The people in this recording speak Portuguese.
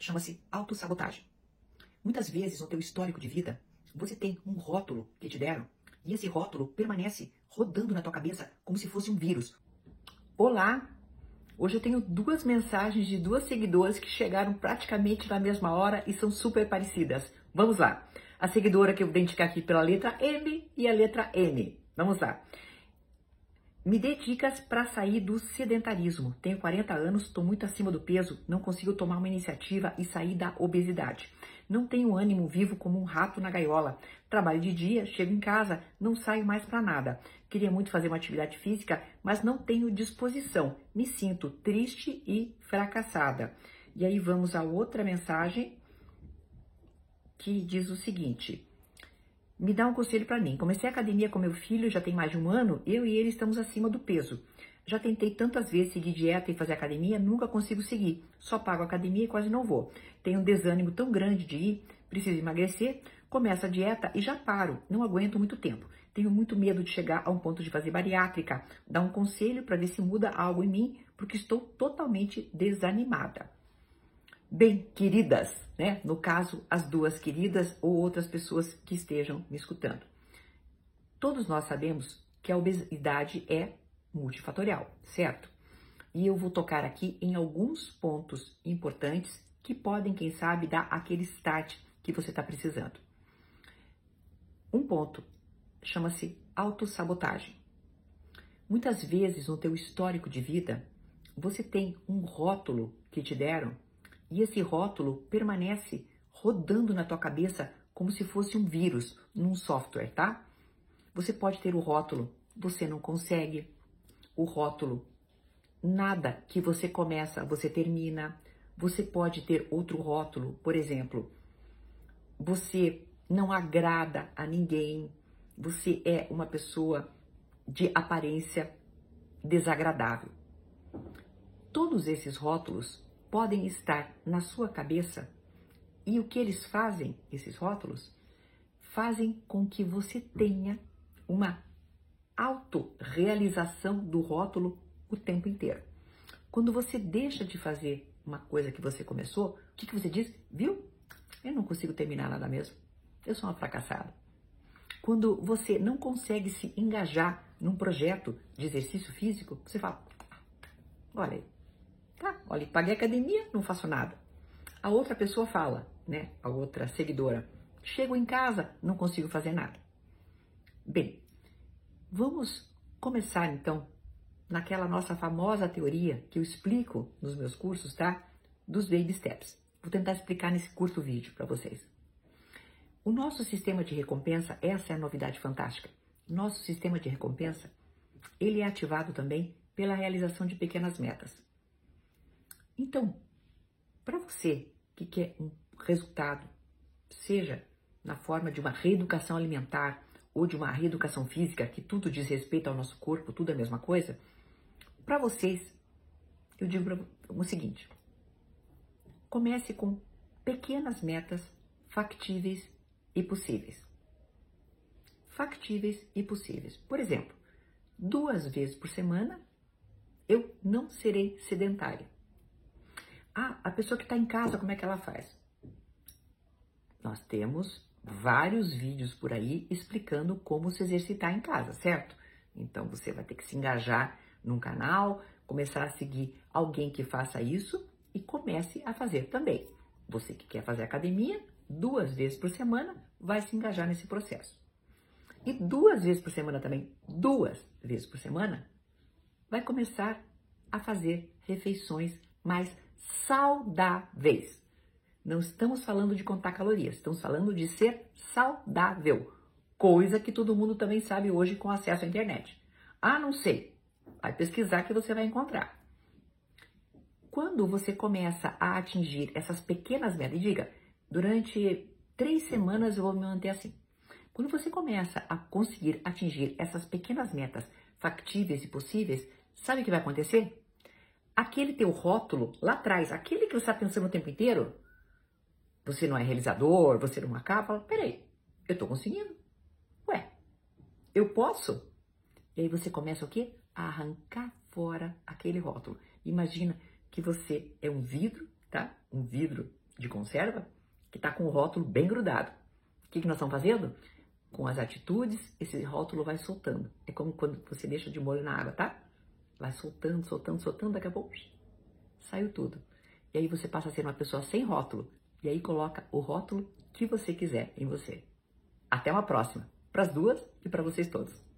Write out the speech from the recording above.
chama-se autossabotagem. Muitas vezes no teu histórico de vida, você tem um rótulo que te deram e esse rótulo permanece rodando na tua cabeça como se fosse um vírus. Olá! Hoje eu tenho duas mensagens de duas seguidoras que chegaram praticamente na mesma hora e são super parecidas. Vamos lá. A seguidora que eu vou identificar aqui pela letra M e a letra N. Vamos lá. Me dê dicas para sair do sedentarismo. Tenho 40 anos, estou muito acima do peso, não consigo tomar uma iniciativa e sair da obesidade. Não tenho ânimo vivo como um rato na gaiola. Trabalho de dia, chego em casa, não saio mais para nada. Queria muito fazer uma atividade física, mas não tenho disposição. Me sinto triste e fracassada. E aí vamos a outra mensagem que diz o seguinte: me dá um conselho para mim. Comecei a academia com meu filho já tem mais de um ano, eu e ele estamos acima do peso. Já tentei tantas vezes seguir dieta e fazer academia, nunca consigo seguir. Só pago academia e quase não vou. Tenho um desânimo tão grande de ir, preciso emagrecer, começo a dieta e já paro, não aguento muito tempo. Tenho muito medo de chegar a um ponto de fazer bariátrica. Dá um conselho para ver se muda algo em mim, porque estou totalmente desanimada. Bem, queridas, né? No caso, as duas queridas ou outras pessoas que estejam me escutando. Todos nós sabemos que a obesidade é multifatorial, certo? E eu vou tocar aqui em alguns pontos importantes que podem, quem sabe, dar aquele start que você está precisando. Um ponto chama-se autossabotagem. Muitas vezes no teu histórico de vida, você tem um rótulo que te deram e esse rótulo permanece rodando na tua cabeça como se fosse um vírus num software, tá? Você pode ter o rótulo, você não consegue. O rótulo, nada que você começa, você termina. Você pode ter outro rótulo, por exemplo, você não agrada a ninguém, você é uma pessoa de aparência desagradável. Todos esses rótulos podem estar na sua cabeça e o que eles fazem, esses rótulos, fazem com que você tenha uma autorrealização do rótulo o tempo inteiro. Quando você deixa de fazer uma coisa que você começou, o que, que você diz? Viu? Eu não consigo terminar nada mesmo. Eu sou uma fracassada. Quando você não consegue se engajar num projeto de exercício físico, você fala: olha aí, Tá, olha, paguei academia, não faço nada. A outra pessoa fala, né? A outra seguidora, chego em casa, não consigo fazer nada. Bem, vamos começar então naquela nossa famosa teoria que eu explico nos meus cursos, tá? Dos baby steps. Vou tentar explicar nesse curto vídeo para vocês. O nosso sistema de recompensa, essa é a novidade fantástica. Nosso sistema de recompensa, ele é ativado também pela realização de pequenas metas. Então, para você que quer um resultado, seja na forma de uma reeducação alimentar ou de uma reeducação física, que tudo diz respeito ao nosso corpo, tudo é a mesma coisa, para vocês, eu digo o seguinte: comece com pequenas metas factíveis e possíveis. Factíveis e possíveis. Por exemplo, duas vezes por semana eu não serei sedentária. Ah, a pessoa que está em casa, como é que ela faz? Nós temos vários vídeos por aí explicando como se exercitar em casa, certo? Então você vai ter que se engajar num canal, começar a seguir alguém que faça isso e comece a fazer também. Você que quer fazer academia, duas vezes por semana, vai se engajar nesse processo. E duas vezes por semana também, duas vezes por semana, vai começar a fazer refeições mais saudáveis. Não estamos falando de contar calorias, estamos falando de ser saudável, coisa que todo mundo também sabe hoje com acesso à internet. Ah, não sei. Vai pesquisar que você vai encontrar. Quando você começa a atingir essas pequenas metas, e diga, durante três semanas eu vou me manter assim. Quando você começa a conseguir atingir essas pequenas metas factíveis e possíveis, sabe o que vai acontecer? Aquele teu rótulo lá atrás, aquele que você está pensando o tempo inteiro, você não é realizador, você não acaba, peraí, eu estou conseguindo. Ué, eu posso? E aí você começa o quê? A arrancar fora aquele rótulo. Imagina que você é um vidro, tá? Um vidro de conserva que está com o rótulo bem grudado. O que, que nós estamos fazendo? Com as atitudes, esse rótulo vai soltando. É como quando você deixa de molho na água, tá? Vai soltando, soltando, soltando, daqui a pouco saiu tudo. E aí você passa a ser uma pessoa sem rótulo. E aí coloca o rótulo que você quiser em você. Até uma próxima, para as duas e para vocês todos.